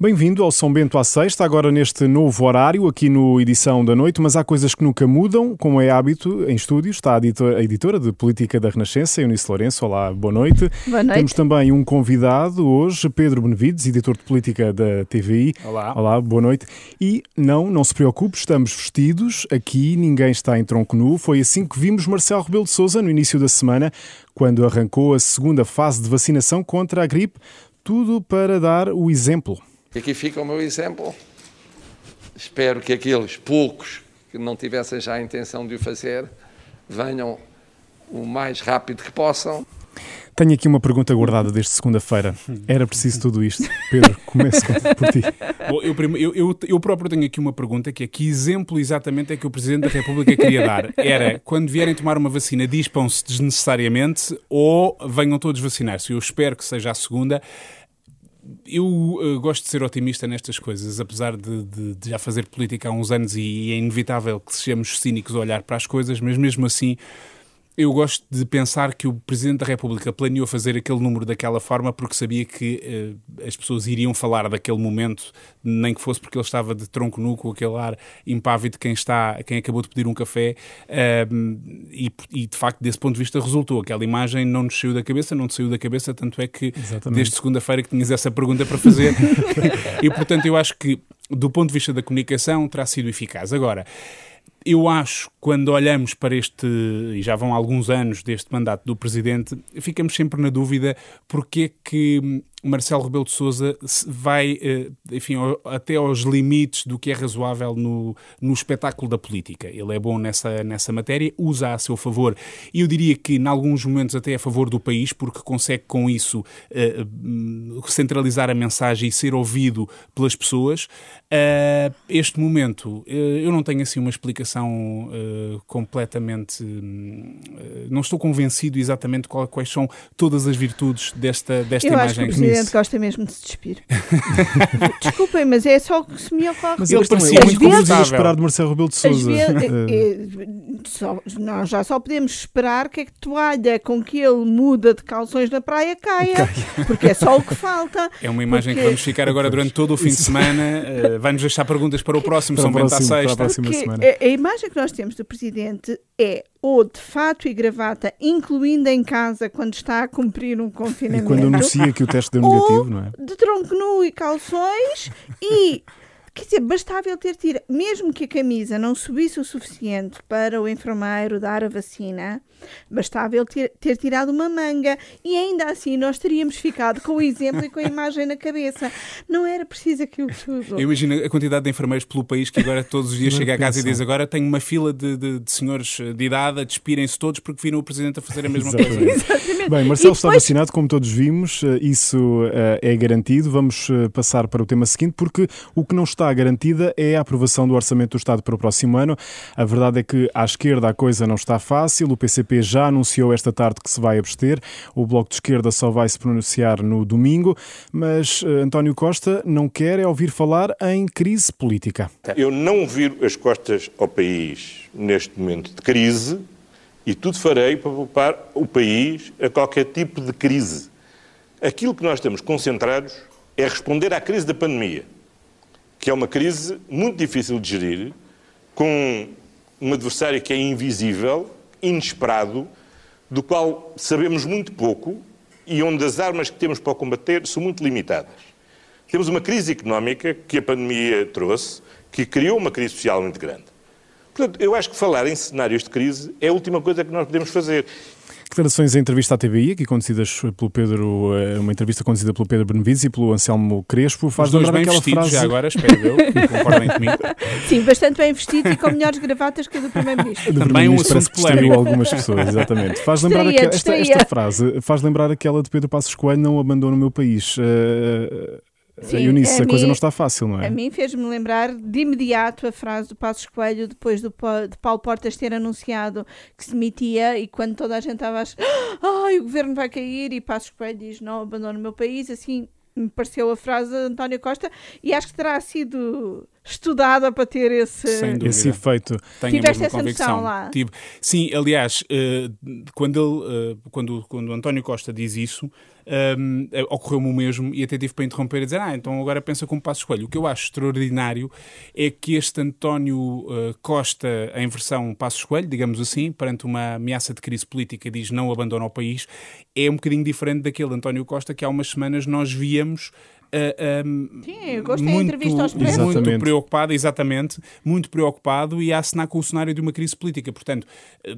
Bem-vindo ao São Bento à Sexta, agora neste novo horário, aqui no Edição da Noite, mas há coisas que nunca mudam, como é hábito em estúdios. Está a editora, a editora de Política da Renascença, Eunice Lourenço. Olá, boa noite. Boa noite. Temos também um convidado hoje, Pedro Benevides, editor de Política da TVI. Olá. Olá, boa noite. E não, não se preocupe, estamos vestidos aqui, ninguém está em tronco nu. Foi assim que vimos Marcelo Rebelo de Sousa no início da semana, quando arrancou a segunda fase de vacinação contra a gripe. Tudo para dar o exemplo. E aqui fica o meu exemplo. Espero que aqueles poucos que não tivessem já a intenção de o fazer venham o mais rápido que possam. Tenho aqui uma pergunta guardada desde segunda-feira. Era preciso tudo isto? Pedro, comece por ti. Bom, eu, eu, eu, eu, próprio tenho aqui uma pergunta que é que exemplo exatamente é que o Presidente da República queria dar? Era, quando vierem tomar uma vacina, dispam-se desnecessariamente ou venham todos vacinar-se? Eu espero que seja a segunda eu uh, gosto de ser otimista nestas coisas, apesar de, de, de, já fazer política há uns anos e é inevitável que sejamos cínicos a olhar para as coisas, mas mesmo assim eu gosto de pensar que o Presidente da República planeou fazer aquele número daquela forma porque sabia que uh, as pessoas iriam falar daquele momento, nem que fosse porque ele estava de tronco nu, com aquele ar impávido de quem, está, quem acabou de pedir um café. Uh, e, e, de facto, desse ponto de vista, resultou. Aquela imagem não nos saiu da cabeça, não te saiu da cabeça, tanto é que Exatamente. desde segunda-feira que tinhas essa pergunta para fazer. e portanto, eu acho que, do ponto de vista da comunicação, terá sido eficaz. Agora eu acho, quando olhamos para este, e já vão alguns anos deste mandato do Presidente, ficamos sempre na dúvida porque é que Marcelo Rebelo de Sousa vai, eh, enfim, até aos limites do que é razoável no, no espetáculo da política. Ele é bom nessa, nessa matéria, usa a seu favor. E eu diria que, em alguns momentos, até a favor do país, porque consegue com isso uh, centralizar a mensagem e ser ouvido pelas pessoas. Uh, este momento, uh, eu não tenho assim uma explicação completamente. não estou convencido exatamente qual, quais são todas as virtudes desta, desta eu imagem. Acho que Presidente gosta mesmo de se despir. Desculpem, mas é só o que se me ocorre. Mas ele parecia muito confortável. esperar de Marcelo Rebelo de Sousa. nós já só podemos esperar que a toalha com que ele muda de calções na praia caia, porque é só o que falta. É uma imagem porque... que vamos ficar agora durante todo o fim de semana. Uh, Vai-nos deixar perguntas para o próximo, para São Bento à Sexta. A, a imagem que nós temos do Presidente é ou de fato e gravata, incluindo em casa quando está a cumprir um confinamento. E quando anuncia que o teste deu negativo, não é? De tronco nu e calções e Quer dizer, bastava ele ter tirado, mesmo que a camisa não subisse o suficiente para o enfermeiro dar a vacina, bastava ele ter, ter tirado uma manga e ainda assim nós teríamos ficado com o exemplo e com a imagem na cabeça. Não era preciso aquilo tudo. Eu imagino a quantidade de enfermeiros pelo país que agora todos os dias chega a casa e diz agora tenho uma fila de, de, de senhores de idade, despirem-se todos porque viram o Presidente a fazer a mesma Exatamente. coisa. Exatamente. Bem, Marcelo depois... está vacinado, como todos vimos, eh, isso eh, é garantido. Vamos eh, passar para o tema seguinte, porque o que não está garantida é a aprovação do Orçamento do Estado para o próximo ano. A verdade é que à esquerda a coisa não está fácil. O PCP já anunciou esta tarde que se vai abster. O Bloco de Esquerda só vai se pronunciar no domingo. Mas uh, António Costa não quer é ouvir falar em crise política. Eu não viro as costas ao país neste momento de crise e tudo farei para poupar o país a qualquer tipo de crise. Aquilo que nós estamos concentrados é responder à crise da pandemia que é uma crise muito difícil de gerir, com um adversário que é invisível, inesperado, do qual sabemos muito pouco e onde as armas que temos para combater são muito limitadas. Temos uma crise económica que a pandemia trouxe, que criou uma crise social muito grande. Portanto, eu acho que falar em cenários de crise é a última coisa que nós podemos fazer. Declarações em entrevista à TVI, aqui conduzidas pelo Pedro, eh, uma entrevista conduzida pelo Pedro Benevides e pelo Anselmo Crespo, faz Os lembrar bem aquela vestidos, frase. Já agora, espero eu, que concordem comigo. Sim, bastante bem vestido e com melhores gravatas que a do Primeiro-Ministro. Também um assunto polémico. algumas pessoas, exatamente. Faz lembrar aquela, esta, esta, frase, faz lembrar aquela de Pedro Passos Coelho, não abandono o meu país. Uh, Sim, Eunice, a, a coisa não está fácil, não é? A mim fez-me lembrar de imediato a frase do Passos Coelho depois do, de Paulo Portas ter anunciado que se demitia e quando toda a gente estava a achar ai, o governo vai cair e Passos Coelho diz não abandono o meu país, assim me pareceu a frase de António Costa e acho que terá sido estudada para ter esse. Esse efeito. Tenho Tiveste essa convicção. noção lá? Tive. Sim, aliás, eh, quando, ele, eh, quando, quando o António Costa diz isso, ehm, eh, ocorreu-me o mesmo e até tive para interromper e dizer, ah, então agora pensa como passo escolho. O que eu acho extraordinário é que este António Costa, em versão passo escolho, digamos assim, perante uma ameaça de crise política, diz não abandona o país, é um bocadinho diferente daquele António Costa que há umas semanas nós víamos ehm, Sim, eu gostei da muito, entrevista ao Expresso. muito Exatamente. preocupado, exatamente, muito preocupado e a assinar com o cenário de uma crise política. Portanto, eh,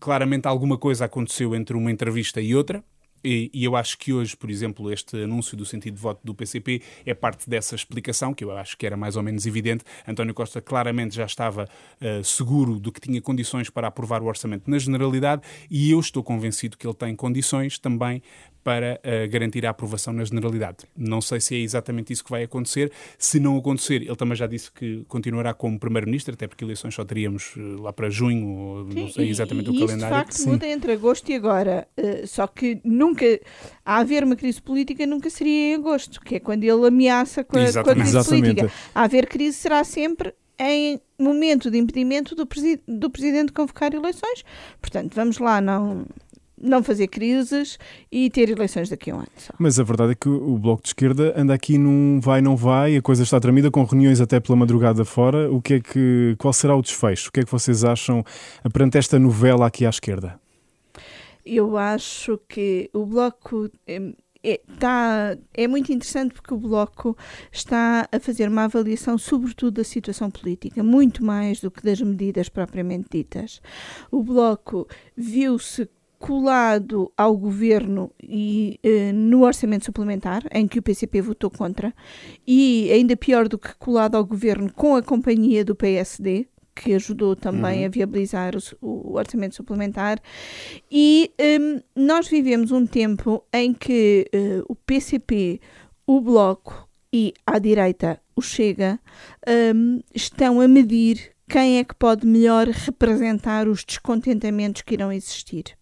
claramente alguma coisa aconteceu entre uma entrevista e outra. E, e eu acho que hoje, por exemplo, este anúncio do sentido de voto do PCP é parte dessa explicação, que eu acho que era mais ou menos evidente. António Costa claramente já estava eh, seguro de que tinha condições para aprovar o orçamento na generalidade e eu estou convencido que ele tem condições também para eh, garantir a aprovação na generalidade. Não sei se é exatamente isso que vai acontecer. Se não acontecer, ele também já disse que continuará como Primeiro-Ministro, até porque eleições só teríamos eh, lá para junho, ou não sei exatamente e, o e calendário. Isso de facto muda entre agosto e agora. Uh, só que nunca, a haver uma crise política, nunca seria em agosto, que é quando ele ameaça com a, com a crise Exatamente. política. A haver crise será sempre em momento de impedimento do, presi do Presidente de convocar eleições. Portanto, vamos lá, não, não fazer crises e ter eleições daqui a um ano só. Mas a verdade é que o Bloco de Esquerda anda aqui num vai, não vai, a coisa está tramida, com reuniões até pela madrugada fora. O que é que, qual será o desfecho? O que é que vocês acham perante esta novela aqui à esquerda? Eu acho que o Bloco eh, é, tá, é muito interessante porque o Bloco está a fazer uma avaliação, sobretudo, da situação política, muito mais do que das medidas propriamente ditas. O Bloco viu-se colado ao governo e eh, no orçamento suplementar, em que o PCP votou contra, e ainda pior do que colado ao governo com a companhia do PSD, que ajudou também a viabilizar o, o orçamento suplementar. E hum, nós vivemos um tempo em que eh, o PCP, o Bloco e à direita o Chega hum, estão a medir quem é que pode melhor representar os descontentamentos que irão existir.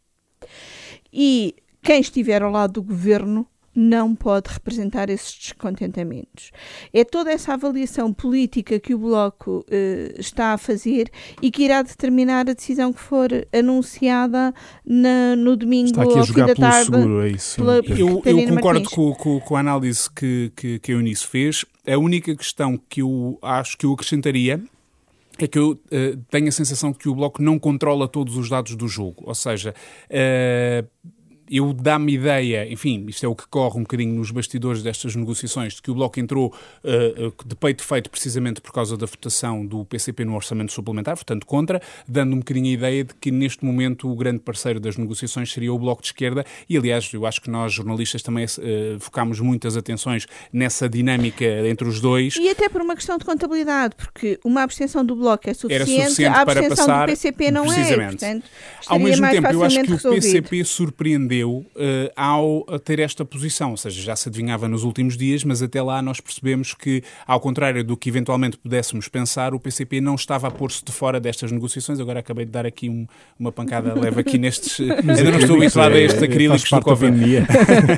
E quem estiver ao lado do governo não pode representar esses descontentamentos. É toda essa avaliação política que o Bloco eh, está a fazer e que irá determinar a decisão que for anunciada na- no domingo Está aqui a ao fim jogar da pelo tarde. seguro, é isso? pela-. Eu, eu concordo com, com- com a análise que, que, que a Eunice fez. A única questão que eu acho que eu acrescentaria é que eu eh, tenho a sensação que o Bloco não controla todos os dados do jogo. Ou seja, eh, eu dá-me ideia, enfim, isto é o que corre um bocadinho nos bastidores destas negociações, de que o Bloco entrou eh, de peito feito precisamente por causa da votação do PCP no orçamento suplementar, portanto contra, dando um bocadinho a ideia de que neste momento o grande parceiro das negociações seria o Bloco de Esquerda e aliás eu acho que nós jornalistas também eh, focámos muitas atenções nessa dinâmica entre os dois. E até por uma questão de contabilidade, porque uma abstenção do Bloco é suficiente, suficiente a para abstenção passar, do PCP não é. precisamente. Portanto, Ao mesmo tempo, eu acho que o resolvido. PCP surpreendeu eh, ao ter esta posição, ou seja, já se adivinhava nos últimos dias, mas até lá nós percebemos que, ao contrário do que eventualmente pudéssemos pensar, o PCP não estava a pôr-se de fora destas negociações. Agora acabei de dar aqui um- uma pancada leve aqui nestes. ainda não estou habituado a estes acrílicos do Covid.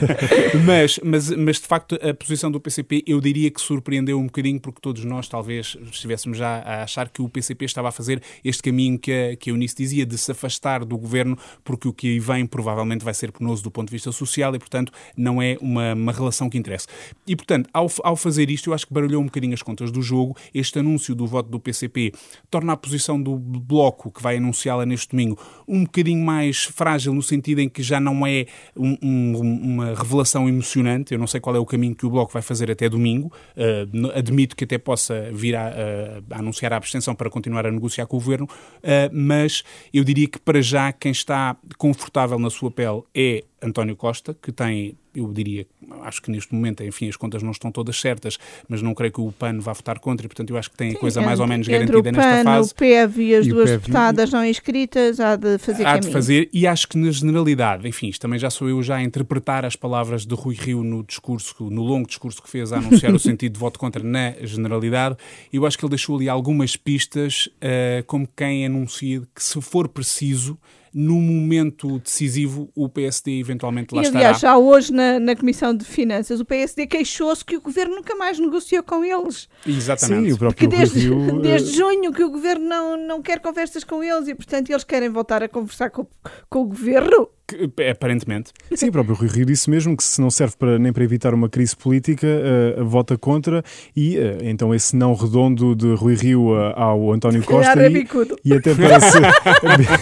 mas, mas, mas de facto a posição do PCP eu diria que surpreendeu um bocadinho porque todos nós talvez estivéssemos já a achar que o PCP estava a fazer este caminho que a, que a Eunice dizia de se afastar do governo porque o que aí vem provavelmente vai ser penoso do ponto de vista social e portanto não é uma, uma relação que interessa. E portanto ao, ao fazer isto eu acho que baralhou um bocadinho as contas do jogo. Este anúncio do voto do PCP torna a posição do Bloco que vai anunciá-la neste domingo um bocadinho mais frágil no sentido em que já não é um- um- uma revelação emocionante. Eu não sei qual é o caminho que o Bloco vai fazer até domingo. Uh, admito que até possa vir a, a- a anunciar a abstenção para continuar a negociar com o Governo, uh, mas eu diria que para já quem está confortável na sua pele é António Costa, que tem, eu diria, acho que neste momento, enfim, as contas não estão todas certas, mas não creio que o PAN vá votar contra e, portanto, eu acho que tem a coisa mais ou menos Entre garantida o nesta PAN, fase. o PEV e as E duas PEV. deputadas não inscritas, há de fazer Há caminho. de fazer, e acho que na generalidade, enfim, isto também já sou eu já a interpretar as palavras de Rui Rio no discurso, no longo discurso que fez a anunciar o sentido de voto contra na generalidade, eu acho que ele deixou ali algumas pistas, eh, como quem anuncia que se for preciso, no momento decisivo o PSD eventualmente lá e, estará. aliás, já hoje na, na Comissão de Finanças, o PSD queixou-se que o Governo nunca mais negociou com eles. Exatamente. Sim, o Que próprio desde, Rio, eh, desde junho que o Governo não, não quer conversas com eles e, portanto, eles querem voltar a conversar com, com o Governo. Que, aparentemente. Sim, o próprio Rui Rio disse mesmo que se não serve para, nem para evitar uma crise política, eh, vota contra e eh, então esse não redondo de Rui Rio eh, ao António Costa é e, bicudo. e até para se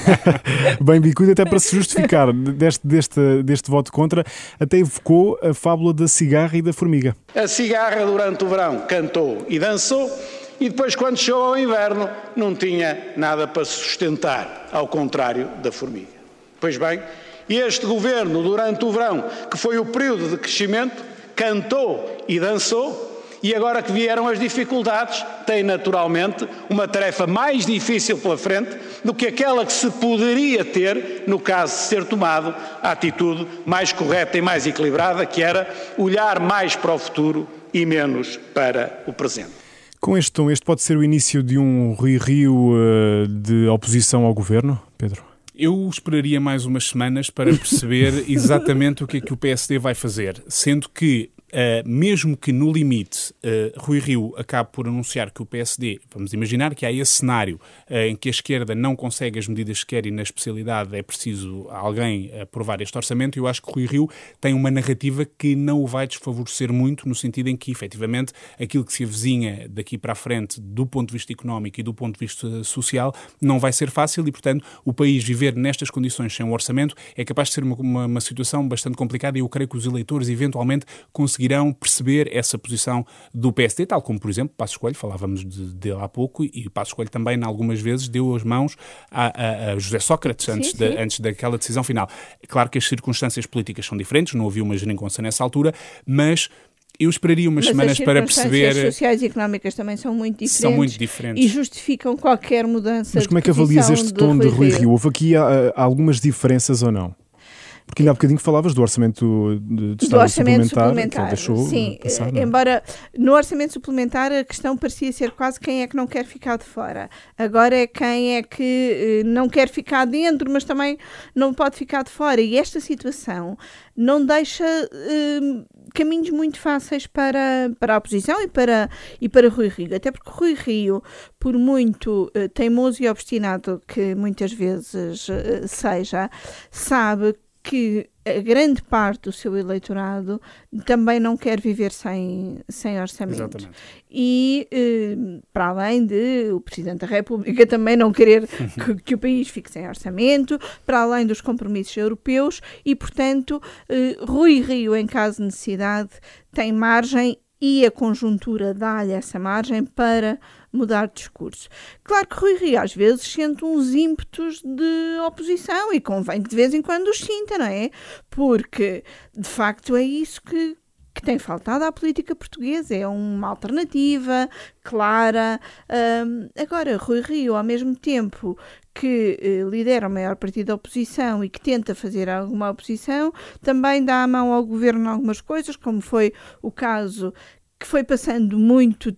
bem bicudo, até para se justificar deste, deste, deste voto contra, até evocou a fábula da cigarra e da formiga. A cigarra durante o verão cantou e dançou e depois quando chegou ao inverno não tinha nada para sustentar, ao contrário da formiga. Pois bem, este governo durante o verão, que foi o período de crescimento, cantou e dançou e agora que vieram as dificuldades, tem naturalmente uma tarefa mais difícil pela frente do que aquela que se poderia ter no caso de ser tomado a atitude mais correta e mais equilibrada, que era olhar mais para o futuro e menos para o presente. Com este tom, este pode ser o início de um Rui Rio eh, de oposição ao governo, Pedro? Eu esperaria mais umas semanas para perceber exatamente o que é que o PSD vai fazer, sendo que Uh, mesmo que no limite uh, Rui Rio acabe por anunciar que o PSD, vamos imaginar que há esse cenário uh, em que a esquerda não consegue as medidas que quer e na especialidade é preciso alguém aprovar este orçamento, eu acho que Rui Rio tem uma narrativa que não o vai desfavorecer muito, no sentido em que, efetivamente, aquilo que se avizinha daqui para a frente, do ponto de vista económico e do ponto de vista social, não vai ser fácil e, portanto, o país viver nestas condições sem um orçamento é capaz de ser uma, uma, uma situação bastante complicada e eu creio que os eleitores eventualmente conseguirão perceber essa posição do PSD, tal como, por exemplo, Passos Coelho, falávamos de, dele há pouco, e Passos Coelho também, em algumas vezes, deu as mãos a, a, a José Sócrates antes, sim, de, sim. antes daquela decisão final. É claro que as circunstâncias políticas são diferentes, não havia uma geringonça nessa altura, mas eu esperaria umas Mas semanas as para circunstâncias perceber. sociais e económicas também são muito diferentes. São muito diferentes. E justificam qualquer mudança Mas como é que avalias este tom de Rui Rio? Houve aqui ah, algumas diferenças ou não? Porque ainda há bocadinho falavas do orçamento de, de do orçamento suplementar, suplementar. Sim, passar, não é? embora no orçamento suplementar a questão parecia ser quase quem é que não quer ficar de fora. Agora é quem é que eh, não quer ficar dentro, mas também não pode ficar de fora. E esta situação não deixa eh, caminhos muito fáceis para, para a oposição e para, e para Rui Rio. Até porque Rui Rio, por muito eh, teimoso e obstinado que muitas vezes seja, sabe que a grande parte do seu eleitorado também não quer viver sem, sem orçamento. Exatamente. E, eh, para além de o Presidente da República também não querer que, que o país fique sem orçamento, para além dos compromissos europeus, e, portanto, eh, Rui Rio, em caso de necessidade, tem margem e a conjuntura dá-lhe essa margem para mudar de discurso. Claro que Rui Rio às vezes sente uns ímpetos de oposição e convém que de vez em quando os sinta, não é? Porque de facto é isso que, que tem faltado à política portuguesa, é uma alternativa clara. Hum, agora, Rui Rio, ao mesmo tempo que eh, lidera o maior partido da oposição e que tenta fazer alguma oposição, também dá a mão ao governo em algumas coisas, como foi o caso que foi passando muito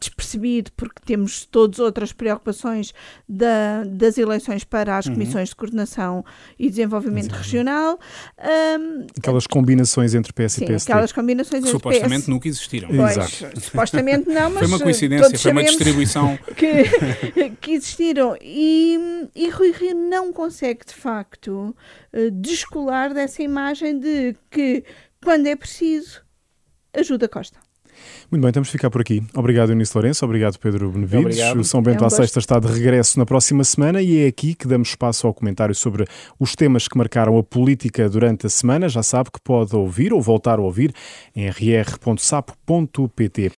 despercebido, porque temos todas outras preocupações da- das eleições para as comissões de coordenação e desenvolvimento regional. Hum, Aquelas combinações entre PS sim, e PSD. aquelas combinações Que entre supostamente PS nunca existiram. Pois, Exato. supostamente não, mas Foi uma coincidência, todos foi uma distribuição. que, que existiram. E, e Rui Rio não consegue, de facto, eh, descolar dessa imagem de que, quando é preciso, ajuda Costa. Muito bem, temos de ficar por aqui. Obrigado, Eunice Lourenço. Obrigado, Pedro Benevides. Obrigado. O São Bento É um à Sexta está de regresso na próxima semana e é aqui que damos espaço ao comentário sobre os temas que marcaram a política durante a semana. Já sabe que pode ouvir ou voltar a ouvir em rr.sapo.pt.